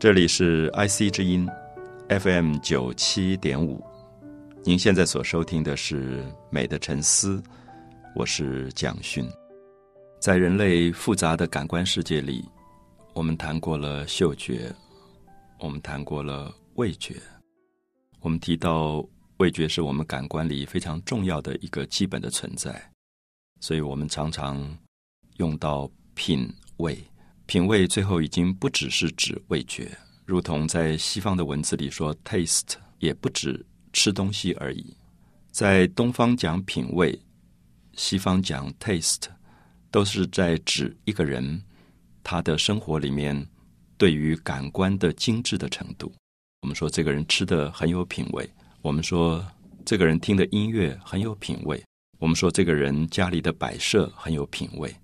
这里是 IC 之音 FM 九七点五，您现在所收听的是《美的沉思》，我是蒋勋。在人类复杂的感官世界里，我们谈过了嗅觉，我们谈过了味觉，我们提到味觉是我们感官里非常重要的一个基本的存在，所以我们常常用到品味。品味最后已经不只是指味觉，如同在西方的文字里说，taste 也不止吃东西而已。在东方讲品味，西方讲 taste，都是在指一个人他的生活里面对于感官的精致的程度。我们说这个人吃的很有品味，我们说这个人听的音乐很有品味，我们说这个人家里的摆设很有品味，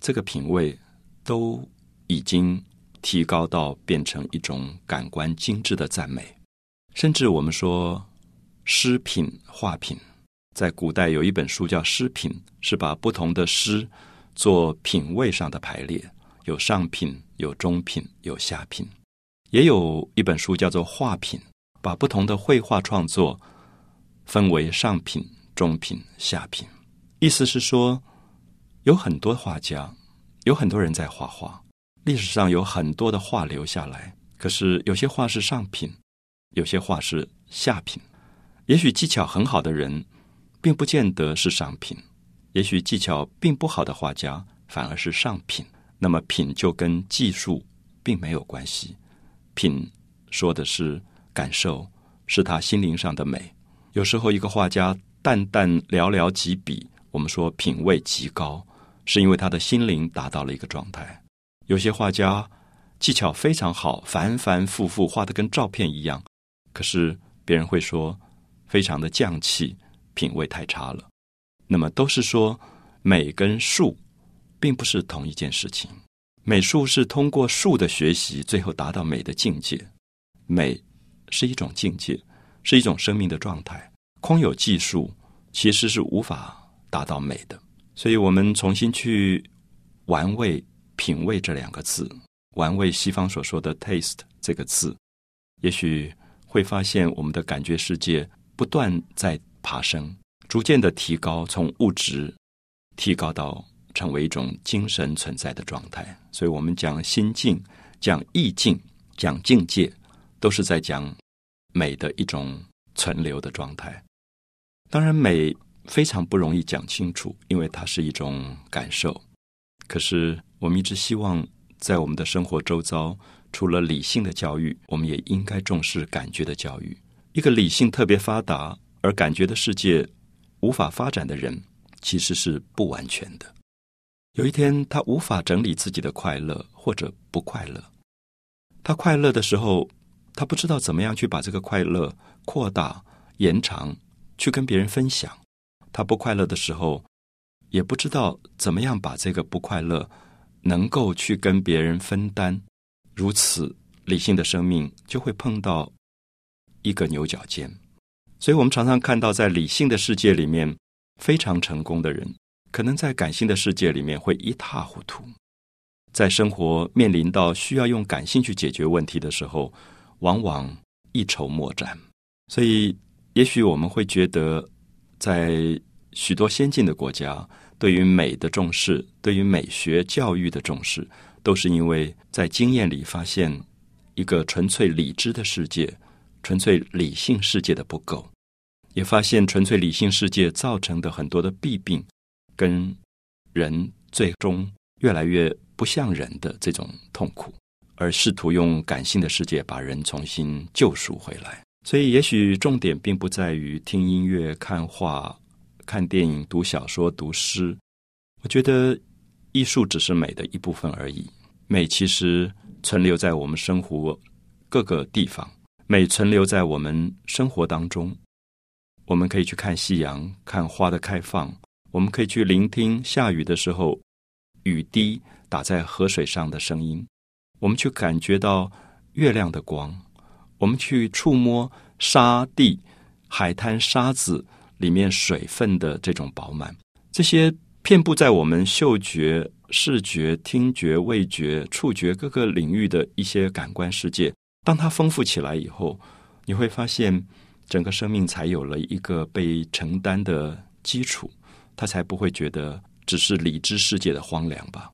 这个品味都。已经提高到变成一种感官精致的赞美，甚至我们说诗品、画品，在古代有一本书叫《诗品》，是把不同的诗做品味上的排列，有上品、有中品、有下品；也有一本书叫做《画品》，把不同的绘画创作分为上品、中品、下品。意思是说，有很多画家，有很多人在画画。历史上有很多的画留下来，可是有些画是上品，有些画是下品。也许技巧很好的人，并不见得是上品；也许技巧并不好的画家，反而是上品。那么品就跟技术并没有关系，品说的是感受，是他心灵上的美。有时候一个画家淡淡寥寥几笔，我们说品味极高，是因为他的心灵达到了一个状态。有些画家技巧非常好，反反复复画的跟照片一样，可是别人会说非常的匠气，品味太差了。那么都是说美跟术并不是同一件事情，美术是通过术的学习，最后达到美的境界。美是一种境界，是一种生命的状态。空有技术，其实是无法达到美的。所以我们重新去玩味。品味这两个字，玩味西方所说的 taste 这个字，也许会发现我们的感觉世界不断在爬升，逐渐的提高，从物质提高到成为一种精神存在的状态。所以，我们讲心境、讲意境、讲境界，都是在讲美的一种存留的状态。当然，美非常不容易讲清楚，因为它是一种感受。可是，我们一直希望在我们的生活周遭，除了理性的教育，我们也应该重视感觉的教育。一个理性特别发达而感觉的世界无法发展的人，其实是不完全的。有一天，他无法整理自己的快乐或者不快乐。他快乐的时候，他不知道怎么样去把这个快乐扩大、延长，去跟别人分享；他不快乐的时候，也不知道怎么样把这个不快乐能够去跟别人分担，如此理性的生命就会碰到一个牛角尖。所以我们常常看到，在理性的世界里面非常成功的人，可能在感性的世界里面会一塌糊涂。在生活面临到需要用感性去解决问题的时候，往往一筹莫展。所以，也许我们会觉得，在许多先进的国家。对于美的重视，对于美学教育的重视，都是因为在经验里发现一个纯粹理智的世界、纯粹理性世界的不够，也发现纯粹理性世界造成的很多的弊病，跟人最终越来越不像人的这种痛苦，而试图用感性的世界把人重新救赎回来。所以，也许重点并不在于听音乐、看画。看电影、读小说、读诗，我觉得艺术只是美的一部分而已。美其实存留在我们生活各个地方，美存留在我们生活当中。我们可以去看夕阳，看花的开放；我们可以去聆听下雨的时候雨滴打在河水上的声音；我们去感觉到月亮的光；我们去触摸沙地、海滩沙子。里面水分的这种饱满，这些遍布在我们嗅觉、视觉、听觉、味觉、触觉各个领域的一些感官世界，当它丰富起来以后，你会发现整个生命才有了一个被承担的基础，它才不会觉得只是理智世界的荒凉吧。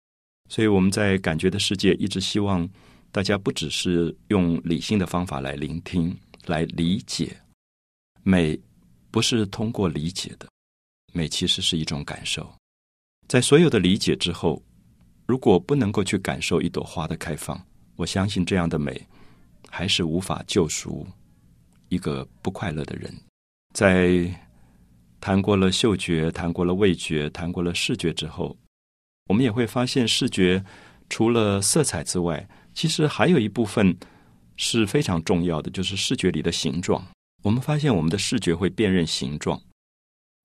所以我们在感觉的世界，一直希望大家不只是用理性的方法来聆听、来理解美，不是通过理解的美，其实是一种感受。在所有的理解之后，如果不能够去感受一朵花的开放，我相信这样的美还是无法救赎一个不快乐的人。在谈过了嗅觉、谈过了味觉、谈过了视觉之后。我们也会发现，视觉除了色彩之外，其实还有一部分是非常重要的，就是视觉里的形状。我们发现，我们的视觉会辨认形状。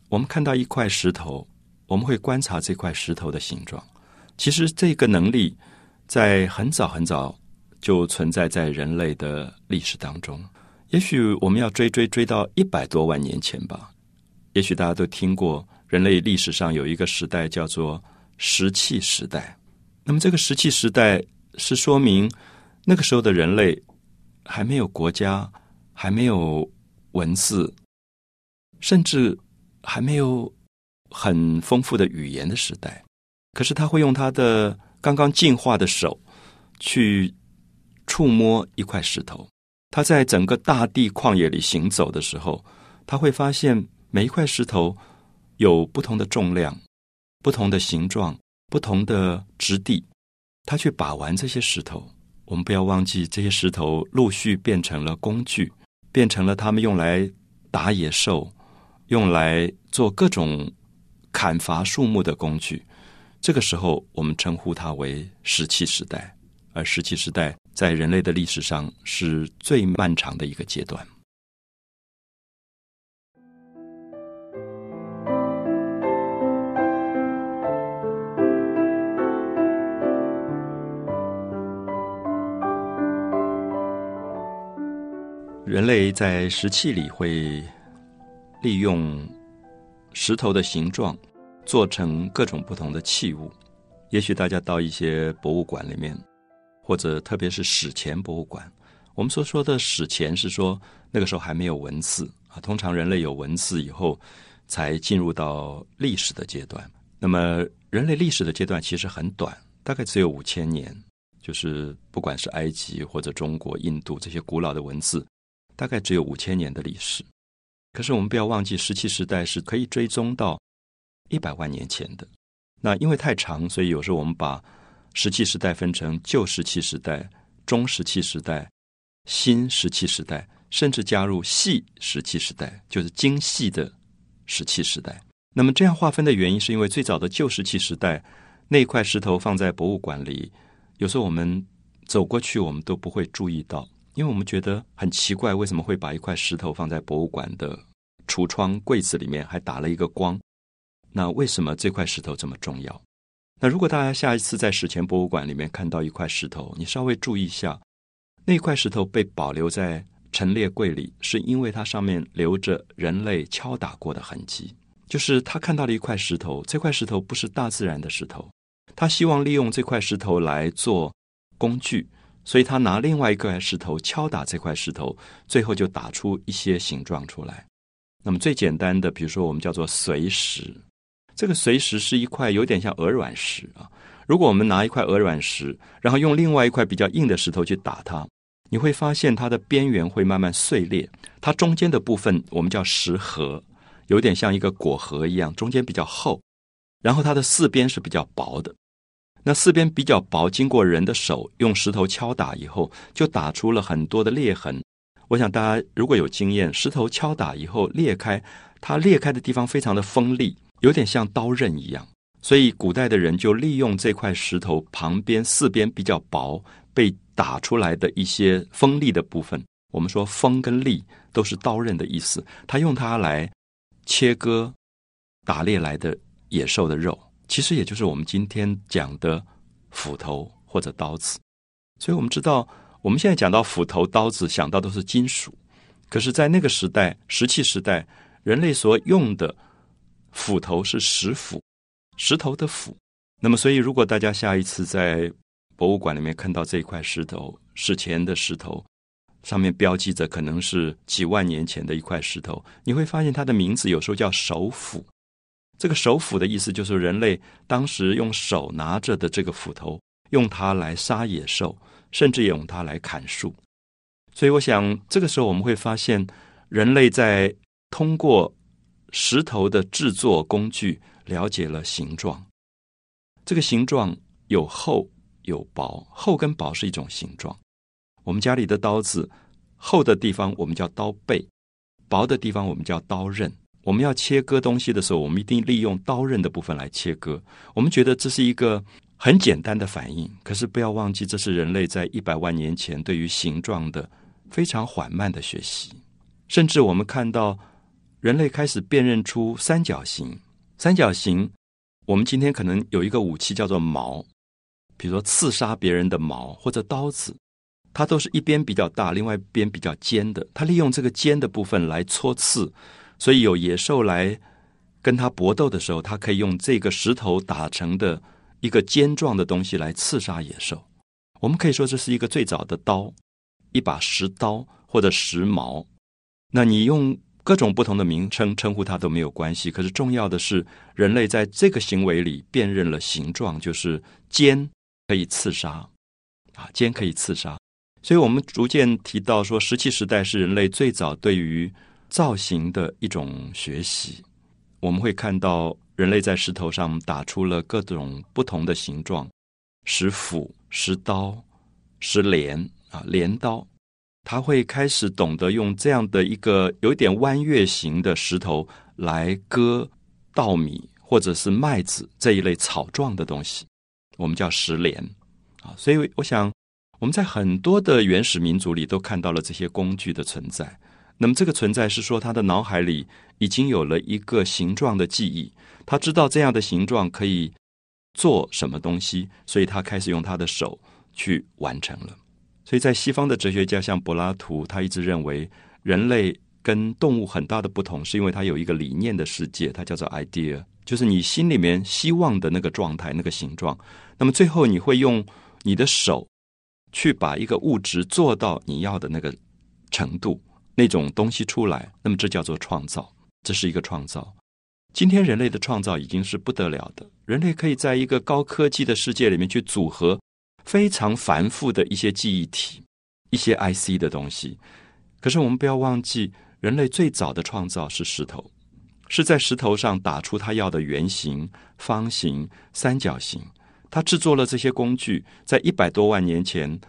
我们看到一块石头，我们会观察这块石头的形状。其实，这个能力在很早很早就存在在人类的历史当中。也许我们要追追追到一百多万年前吧。也许大家都听过，人类历史上有一个时代叫做。石器时代，那么这个石器时代是说明那个时候的人类还没有国家，还没有文字，甚至还没有很丰富的语言的时代。可是他会用他的刚刚进化的手去触摸一块石头。他在整个大地旷野里行走的时候，他会发现每一块石头有不同的重量。不同的形状，不同的质地，他去把玩这些石头。我们不要忘记，这些石头陆续变成了工具，变成了他们用来打野兽、用来做各种砍伐树木的工具。这个时候，我们称呼它为石器时代。而石器时代在人类的历史上是最漫长的一个阶段。人类在石器里会利用石头的形状做成各种不同的器物。也许大家到一些博物馆里面，或者特别是史前博物馆，我们所说的史前是说那个时候还没有文字啊。通常人类有文字以后，才进入到历史的阶段。那么人类历史的阶段其实很短，大概只有五千年。就是不管是埃及或者中国、印度这些古老的文字。大概只有五千年的历史，可是我们不要忘记，石器时代是可以追踪到一百万年前的。那因为太长，所以有时候我们把石器时代分成旧石器时代、中石器时代、新石器时代，甚至加入细石器时代，就是精细的石器时代。那么这样划分的原因，是因为最早的旧石器时代那块石头放在博物馆里，有时候我们走过去，我们都不会注意到。因为我们觉得很奇怪，为什么会把一块石头放在博物馆的橱窗柜子里面，还打了一个光？那为什么这块石头这么重要？那如果大家下一次在史前博物馆里面看到一块石头，你稍微注意一下，那块石头被保留在陈列柜里，是因为它上面留着人类敲打过的痕迹。就是他看到了一块石头，这块石头不是大自然的石头，他希望利用这块石头来做工具。所以他拿另外一块石头敲打这块石头，最后就打出一些形状出来。那么最简单的，比如说我们叫做髓石，这个髓石是一块有点像鹅卵石啊。如果我们拿一块鹅卵石，然后用另外一块比较硬的石头去打它，你会发现它的边缘会慢慢碎裂。它中间的部分我们叫石核，有点像一个果核一样，中间比较厚，然后它的四边是比较薄的。那四边比较薄，经过人的手用石头敲打以后，就打出了很多的裂痕。我想大家如果有经验，石头敲打以后裂开，它裂开的地方非常的锋利，有点像刀刃一样。所以古代的人就利用这块石头旁边四边比较薄、被打出来的一些锋利的部分，我们说锋跟利都是刀刃的意思。他用它来切割打猎来的野兽的肉。其实也就是我们今天讲的斧头或者刀子，所以我们知道，我们现在讲到斧头、刀子，想到都是金属。可是，在那个时代，石器时代，人类所用的斧头是石斧，石头的斧。那么，所以如果大家下一次在博物馆里面看到这一块石头，史前的石头，上面标记着可能是几万年前的一块石头，你会发现它的名字有时候叫手斧。这个手斧的意思就是人类当时用手拿着的这个斧头，用它来杀野兽，甚至也用它来砍树。所以，我想这个时候我们会发现，人类在通过石头的制作工具了解了形状。这个形状有厚有薄，厚跟薄是一种形状。我们家里的刀子，厚的地方我们叫刀背，薄的地方我们叫刀刃。我们要切割东西的时候，我们一定利用刀刃的部分来切割。我们觉得这是一个很简单的反应，可是不要忘记，这是人类在一百万年前对于形状的非常缓慢的学习。甚至我们看到人类开始辨认出三角形，三角形。我们今天可能有一个武器叫做矛，比如说刺杀别人的矛或者刀子，它都是一边比较大，另外一边比较尖的。它利用这个尖的部分来戳刺，所以有野兽来跟它搏斗的时候，它可以用这个石头打成的一个尖状的东西来刺杀野兽。我们可以说这是一个最早的刀，一把石刀或者石矛。那你用。各种不同的名称称呼它都没有关系，可是重要的是，人类在这个行为里辨认了形状，就是尖可以刺杀，啊，尖可以刺杀。所以我们逐渐提到说，石器时代是人类最早对于造型的一种学习。我们会看到人类在石头上打出了各种不同的形状：石斧、石刀、石镰啊，镰刀。他会开始懂得用这样的一个有点弯月形的石头来割稻米或者是麦子这一类草状的东西，我们叫石镰啊。所以我想我们在很多的原始民族里都看到了这些工具的存在。那么这个存在是说他的脑海里已经有了一个形状的记忆，他知道这样的形状可以做什么东西，所以他开始用他的手去完成了。所以在西方的哲学家像柏拉图，他一直认为人类跟动物很大的不同，是因为他有一个理念的世界，它叫做 idea，就是你心里面希望的那个状态、那个形状。那么最后你会用你的手去把一个物质做到你要的那个程度，那种东西出来。那么这叫做创造，这是一个创造。今天人类的创造已经是不得了的，人类可以在一个高科技的世界里面去组合。非常繁复的一些记忆体，一些 IC 的东西。可是我们不要忘记，人类最早的创造是石头，是在石头上打出他要的圆形、方形、三角形。他制作了这些工具，在一百多万年前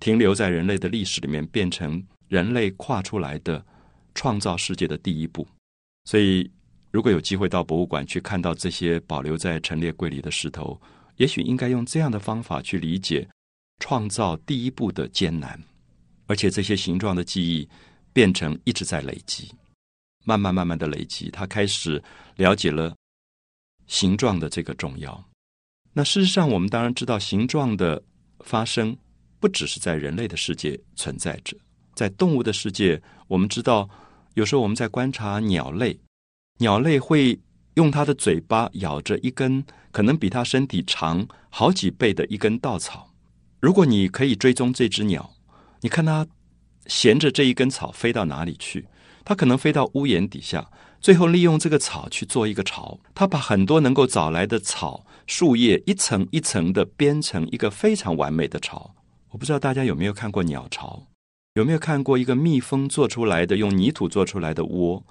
停留在人类的历史里面，变成人类跨出来的创造世界的第一步。所以，如果有机会到博物馆去看到这些保留在陈列柜里的石头，也许应该用这样的方法去理解创造第一步的艰难，而且这些形状的记忆变成一直在累积，慢慢慢慢的累积，他开始了解了形状的这个重要。那事实上，我们当然知道形状的发生不只是在人类的世界存在着，在动物的世界，我们知道有时候我们在观察鸟类，鸟类会。用它的嘴巴咬着一根可能比它身体长好几倍的一根稻草。如果你可以追踪这只鸟，你看它衔着这一根草飞到哪里去？它可能飞到屋檐底下，最后利用这个草去做一个巢。它把很多能够找来的草树叶一层一层的编成一个非常完美的巢。我不知道大家有没有看过鸟巢，有没有看过一个蜜蜂做出来的用泥土做出来的窝？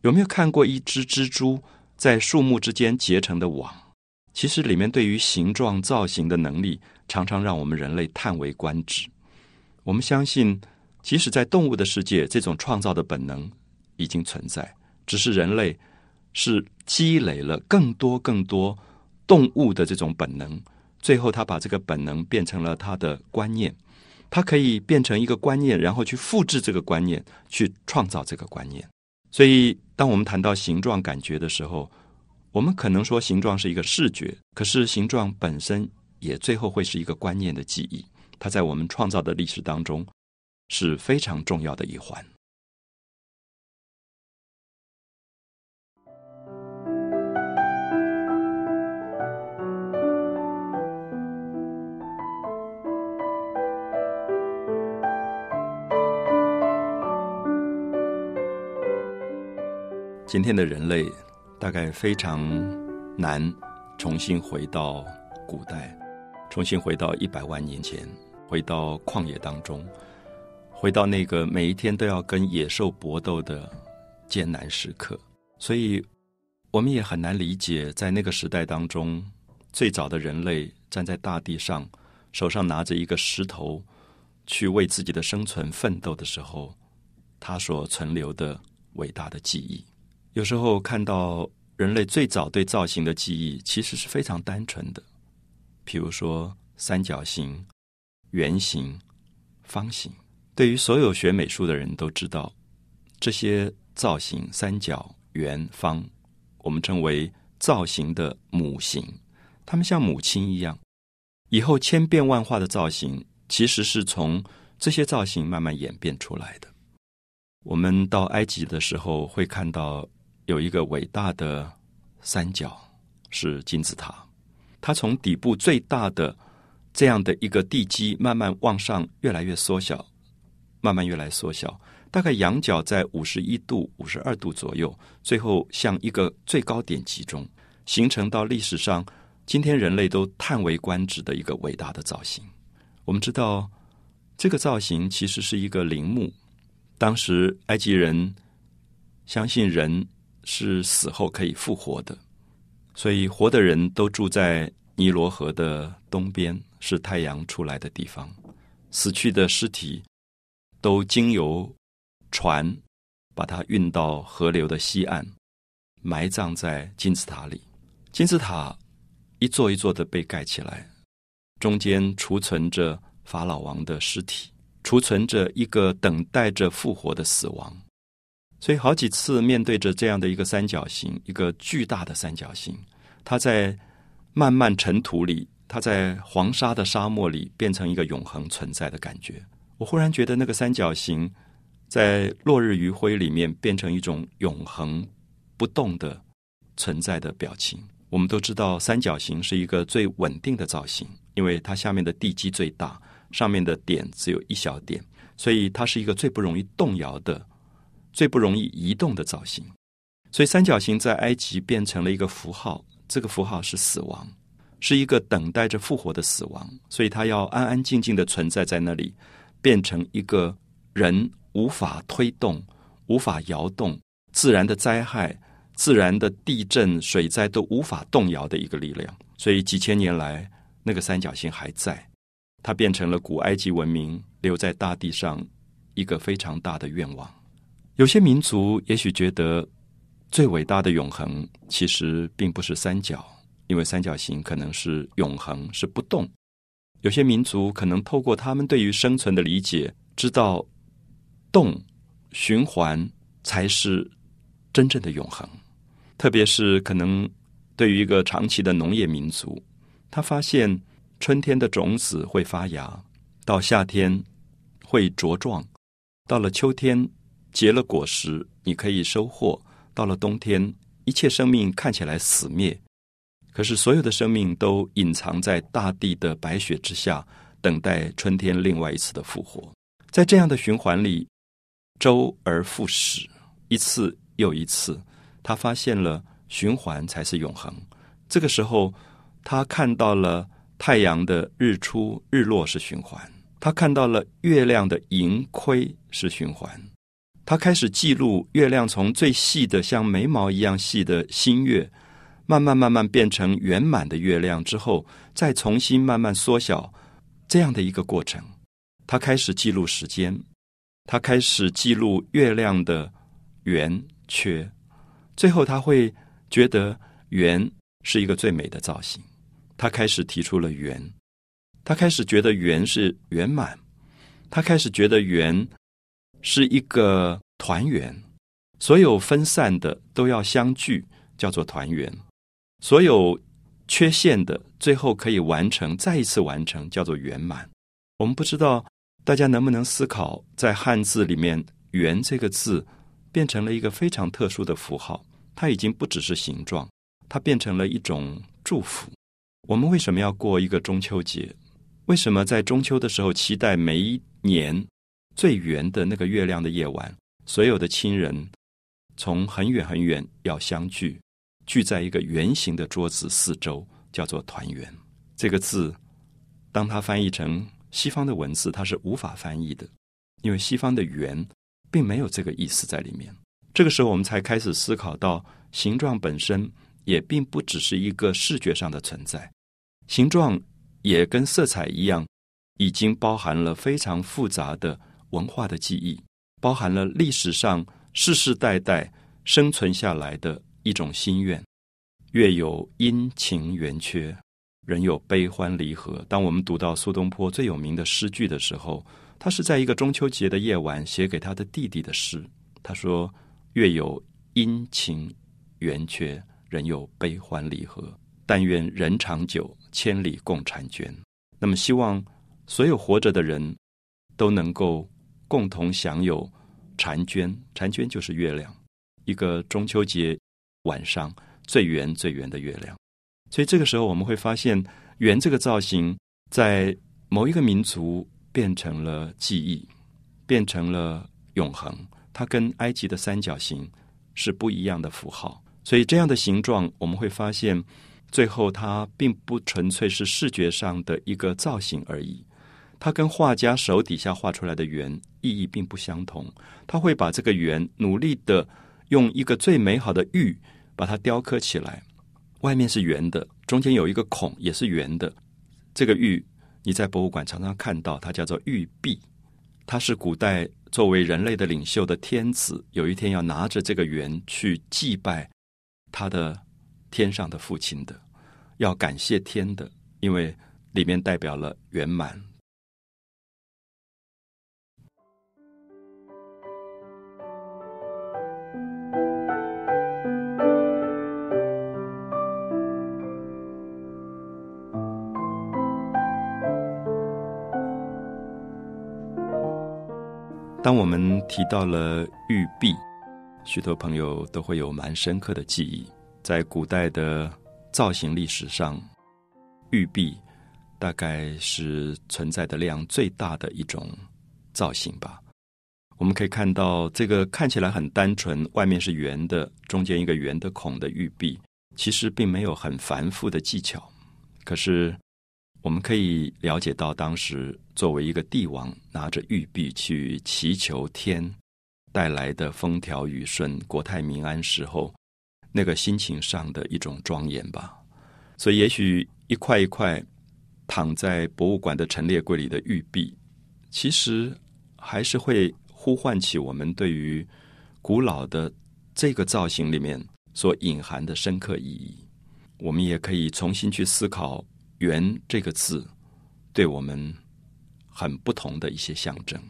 有没有看过一只蜘蛛？在树木之间结成的网，其实里面对于形状造型的能力，常常让我们人类叹为观止。我们相信，即使在动物的世界，这种创造的本能已经存在，只是人类是积累了更多更多动物的这种本能，最后他把这个本能变成了他的观念，它可以变成一个观念，然后去复制这个观念，去创造这个观念。所以，当我们谈到形状感觉的时候，我们可能说形状是一个视觉，可是形状本身也最后会是一个观念的记忆。它在我们创造的历史当中是非常重要的一环。今天的人类大概非常难重新回到古代，重新回到一百万年前，回到旷野当中，回到那个每一天都要跟野兽搏斗的艰难时刻。所以，我们也很难理解，在那个时代当中，最早的人类站在大地上，手上拿着一个石头，去为自己的生存奋斗的时候，他所存留的伟大的记忆。有时候看到人类最早对造型的记忆，其实是非常单纯的，譬如说三角形、圆形、方形。对于所有学美术的人都知道，这些造型三角、圆、方，我们称为造型的母型，它们像母亲一样。以后千变万化的造型，其实是从这些造型慢慢演变出来的。我们到埃及的时候会看到。有一个伟大的三角是金字塔，它从底部最大的这样的一个地基慢慢往上越来越缩小，慢慢越来缩小，大概仰角在五十一度、五十二度左右，最后向一个最高点集中，形成到历史上今天人类都叹为观止的一个伟大的造型。我们知道这个造型其实是一个陵墓，当时埃及人相信人。是死后可以复活的，所以活的人都住在尼罗河的东边，是太阳出来的地方。死去的尸体都经由船把它运到河流的西岸，埋葬在金字塔里。金字塔一座一座的被盖起来，中间储存着法老王的尸体，储存着一个等待着复活的死亡。所以好几次面对着这样的一个三角形，一个巨大的三角形，它在漫漫尘土里，它在黄沙的沙漠里，变成一个永恒存在的感觉。我忽然觉得那个三角形在落日余晖里面，变成一种永恒不动的存在的表情。我们都知道，三角形是一个最稳定的造型，因为它下面的地基最大，上面的点只有一小点，所以它是一个最不容易动摇的。最不容易移动的造型，所以三角形在埃及变成了一个符号。这个符号是死亡，是一个等待着复活的死亡。所以它要安安静静的存在在那里，变成一个人无法推动、无法摇动、自然的灾害、自然的地震、水灾都无法动摇的一个力量。所以几千年来，那个三角形还在，它变成了古埃及文明留在大地上一个非常大的愿望。有些民族也许觉得最伟大的永恒，其实并不是三角，因为三角形可能是永恒，是不动。有些民族可能透过他们对于生存的理解，知道动循环才是真正的永恒。特别是可能对于一个长期的农业民族，他发现春天的种子会发芽，到夏天会茁壮，到了秋天。结了果实，你可以收获。到了冬天，一切生命看起来死灭，可是所有的生命都隐藏在大地的白雪之下，等待春天另外一次的复活。在这样的循环里，周而复始，一次又一次，他发现了循环才是永恒。这个时候，他看到了太阳的日出日落是循环，他看到了月亮的盈亏是循环。他开始记录月亮从最细的像眉毛一样细的新月，慢慢慢慢变成圆满的月亮之后，再重新慢慢缩小，这样的一个过程。他开始记录时间，他开始记录月亮的圆缺，最后他会觉得圆是一个最美的造型。他开始提出了圆，他开始觉得圆是圆满，他开始觉得圆。是一个团圆，所有分散的都要相聚，叫做团圆；所有缺陷的，最后可以完成，再一次完成，叫做圆满。我们不知道大家能不能思考，在汉字里面“圆”这个字变成了一个非常特殊的符号，它已经不只是形状，它变成了一种祝福。我们为什么要过一个中秋节？为什么在中秋的时候期待每一年？最圆的那个月亮的夜晚，所有的亲人从很远很远要相聚，聚在一个圆形的桌子四周，叫做团圆。这个字，当它翻译成西方的文字，它是无法翻译的，因为西方的圆并没有这个意思在里面。这个时候，我们才开始思考到，形状本身也并不只是一个视觉上的存在，形状也跟色彩一样，已经包含了非常复杂的文化的记忆，包含了历史上世世代代生存下来的一种心愿。月有阴晴圆缺，人有悲欢离合。当我们读到苏东坡最有名的诗句的时候，他是在一个中秋节的夜晚写给他的弟弟的诗。他说。月有阴晴圆缺，人有悲欢离合。但愿人长久，千里共婵娟。那么，希望所有活着的人都能够共同享有婵娟。婵娟就是月亮，一个中秋节晚上最圆最圆的月亮。所以，这个时候我们会发现，圆这个造型在某一个民族变成了记忆，变成了永恒。它跟埃及的三角形是不一样的符号，所以这样的形状我们会发现，最后它并不纯粹是视觉上的一个造型而已。它跟画家手底下画出来的圆意义并不相同。他会把这个圆努力的用一个最美好的玉把它雕刻起来，外面是圆的，中间有一个孔也是圆的。这个玉你在博物馆常常看到，它叫做玉璧，它是古代。作为人类的领袖的天子，有一天要拿着这个圆去祭拜他的天上的父亲的，要感谢天的，因为里面代表了圆满。当我们提到了玉璧，许多朋友都会有蛮深刻的记忆。在古代的造型历史上，玉璧大概是存在的量最大的一种造型吧。我们可以看到，这个看起来很单纯，外面是圆的，中间一个圆的孔的玉璧，其实并没有很繁复的技巧。可是，我们可以了解到，当时作为一个帝王，拿着玉璧去祈求天带来的风调雨顺、国泰民安时候，那个心情上的一种庄严吧。所以，也许一块一块躺在博物馆的陈列柜里的玉璧，其实还是会呼唤起我们对于古老的这个造型里面所隐含的深刻意义。我们也可以重新去思考。圆这个字，对我们很不同的一些象征。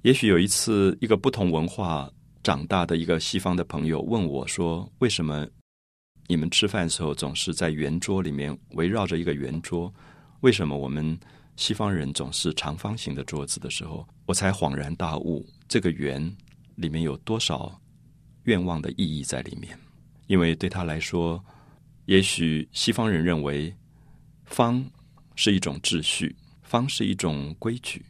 也许有一次，一个不同文化长大的一个西方的朋友问我说：“为什么你们吃饭的时候总是在圆桌里面围绕着一个圆桌？为什么我们西方人总是长方形的桌子的时候？”我才恍然大悟，这个圆里面有多少愿望的意义在里面？因为对他来说，也许西方人认为。方是一种秩序，方是一种规矩。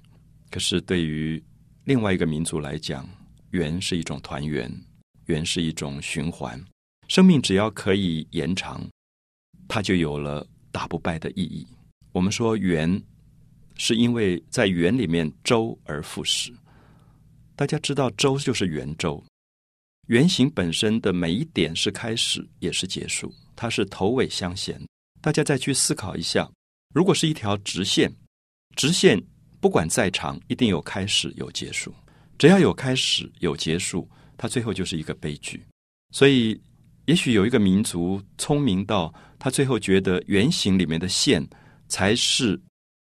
可是对于另外一个民族来讲，圆是一种团圆，圆是一种循环。生命只要可以延长，它就有了打不败的意义。我们说圆，是因为在圆里面周而复始。大家知道周就是圆周，圆形本身的每一点是开始也是结束，它是头尾相衔。大家再去思考一下，如果是一条直线，直线不管再长，一定有开始有结束。只要有开始有结束，它最后就是一个悲剧。所以，也许有一个民族聪明到他最后觉得圆形里面的线才是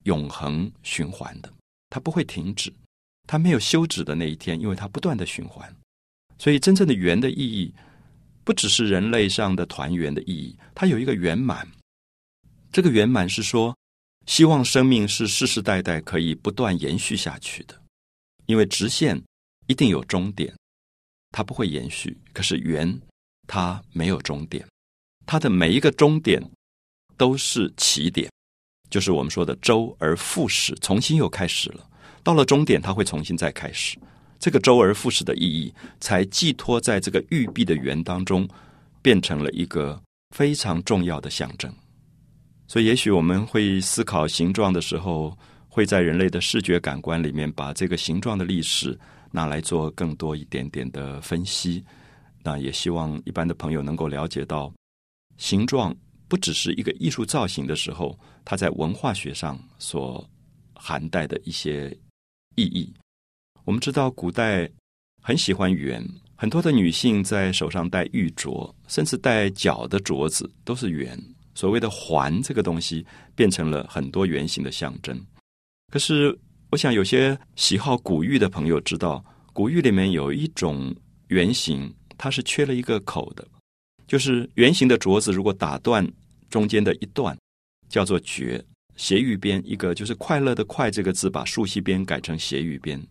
永恒循环的，它不会停止，它没有休止的那一天，因为它不断的循环。所以，真正的圆的意义，不只是人类上的团圆的意义，它有一个圆满。这个圆满是说，希望生命是世世代代可以不断延续下去的，因为直线一定有终点，它不会延续。可是圆它没有终点，它的每一个终点都是起点，就是我们说的周而复始，重新又开始了。到了终点，它会重新再开始。这个周而复始的意义才寄托在这个玉璧的圆当中，变成了一个非常重要的象征。所以，也许我们会思考形状的时候，会在人类的视觉感官里面把这个形状的历史拿来做更多一点点的分析。那也希望一般的朋友能够了解到，形状不只是一个艺术造型的时候，它在文化学上所含带的一些意义。我们知道，古代很喜欢圆，很多的女性在手上戴玉镯，甚至戴脚的镯子都是圆。所谓的环这个东西，变成了很多圆形的象征。可是，我想有些喜好古玉的朋友知道，古玉里面有一种圆形。它是缺了一个口的，就是圆形的镯子，如果打断中间的一段，叫做绝斜玉边。一个就是快乐的快这个字，把竖细边改成斜玉边，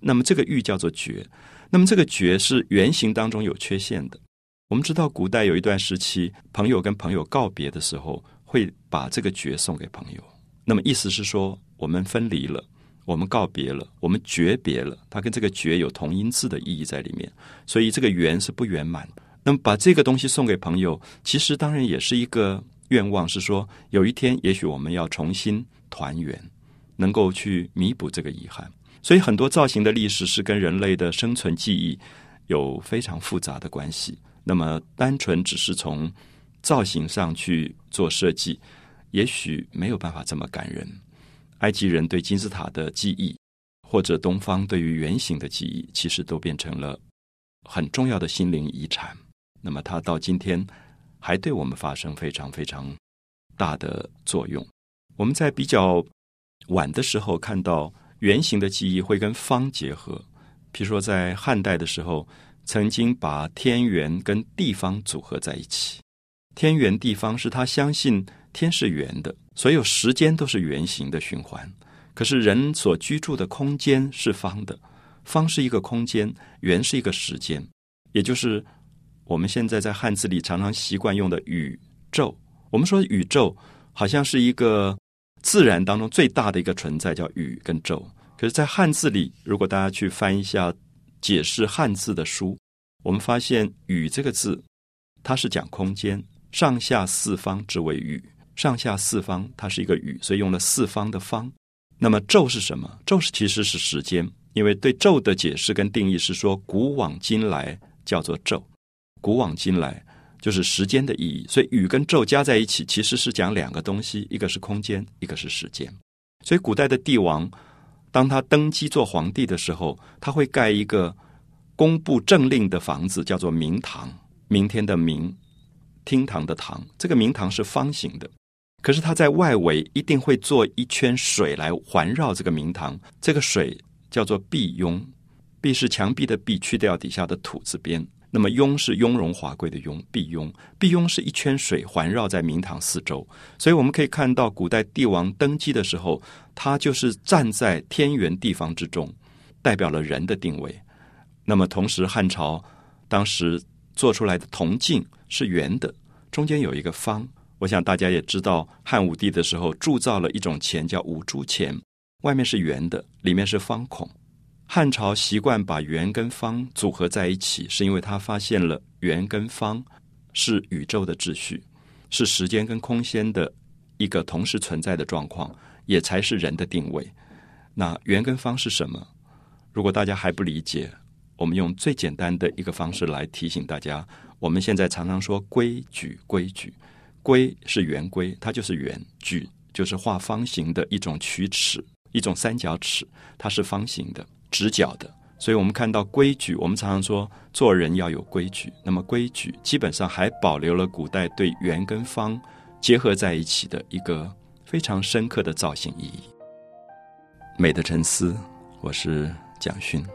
那么这个玉叫做绝。那么这个绝是圆形当中有缺陷的。我们知道古代有一段时期，朋友跟朋友告别的时候，会把这个绝送给朋友。那么意思是说，我们分离了。我们告别了，我们诀别了，它跟这个“诀”有同音字的意义在里面，所以这个“圆”是不圆满。那么把这个东西送给朋友，其实当然也是一个愿望，是说有一天也许我们要重新团圆，能够去弥补这个遗憾。所以很多造型的历史是跟人类的生存记忆有非常复杂的关系。那么单纯只是从造型上去做设计，也许没有办法这么感人。埃及人对金字塔的记忆，或者东方对于圆形的记忆，其实都变成了很重要的心灵遗产。那么，它到今天还对我们发生非常非常大的作用。我们在比较晚的时候看到圆形的记忆会跟方结合，比如说在汉代的时候，曾经把天圆跟地方组合在一起。天圆地方是他相信。天是圆的，所有时间都是圆形的循环。可是人所居住的空间是方的，方是一个空间，圆是一个时间，也就是我们现在在汉字里常常习惯用的宇宙。我们说宇宙好像是一个自然当中最大的一个存在，叫宇跟宙。可是，在汉字里，如果大家去翻一下解释汉字的书，我们发现“宇”这个字，它是讲空间，上下四方之为宇。上下四方，它是一个宇，所以用了四方的方。那么昼是什么？昼是其实是时间，因为对昼的解释跟定义是说，古往今来叫做昼，古往今来就是时间的意义。所以宇跟昼加在一起，其实是讲两个东西，一个是空间，一个是时间。所以古代的帝王，当他登基做皇帝的时候，他会盖一个公布政令的房子，叫做明堂。明天的明，厅堂的堂，这个明堂是方形的。可是它在外围一定会做一圈水来环绕这个明堂，这个水叫做壁雍，壁是墙壁的壁，去掉底下的土字边，那么雍是雍容华贵的雍，壁雍，壁雍是一圈水环绕在明堂四周，所以我们可以看到古代帝王登基的时候，他就是站在天圆地方之中，代表了人的定位。那么同时汉朝当时做出来的铜镜是圆的，中间有一个方。我想大家也知道，汉武帝的时候铸造了一种钱，叫五铢钱，外面是圆的，里面是方孔。汉朝习惯把圆跟方组合在一起，是因为他发现了圆跟方是宇宙的秩序，是时间跟空间的一个同时存在的状况，也才是人的定位。那圆跟方是什么？如果大家还不理解，我们用最简单的一个方式来提醒大家：我们现在常常说规矩，规矩。规是圆规，它就是圆；矩就是画方形的一种曲尺，一种三角尺，它是方形的、直角的。所以我们看到规矩，我们常常说做人要有规矩。那么规矩基本上还保留了古代对圆跟方结合在一起的一个非常深刻的造型意义。美的沉思，我是蒋勋。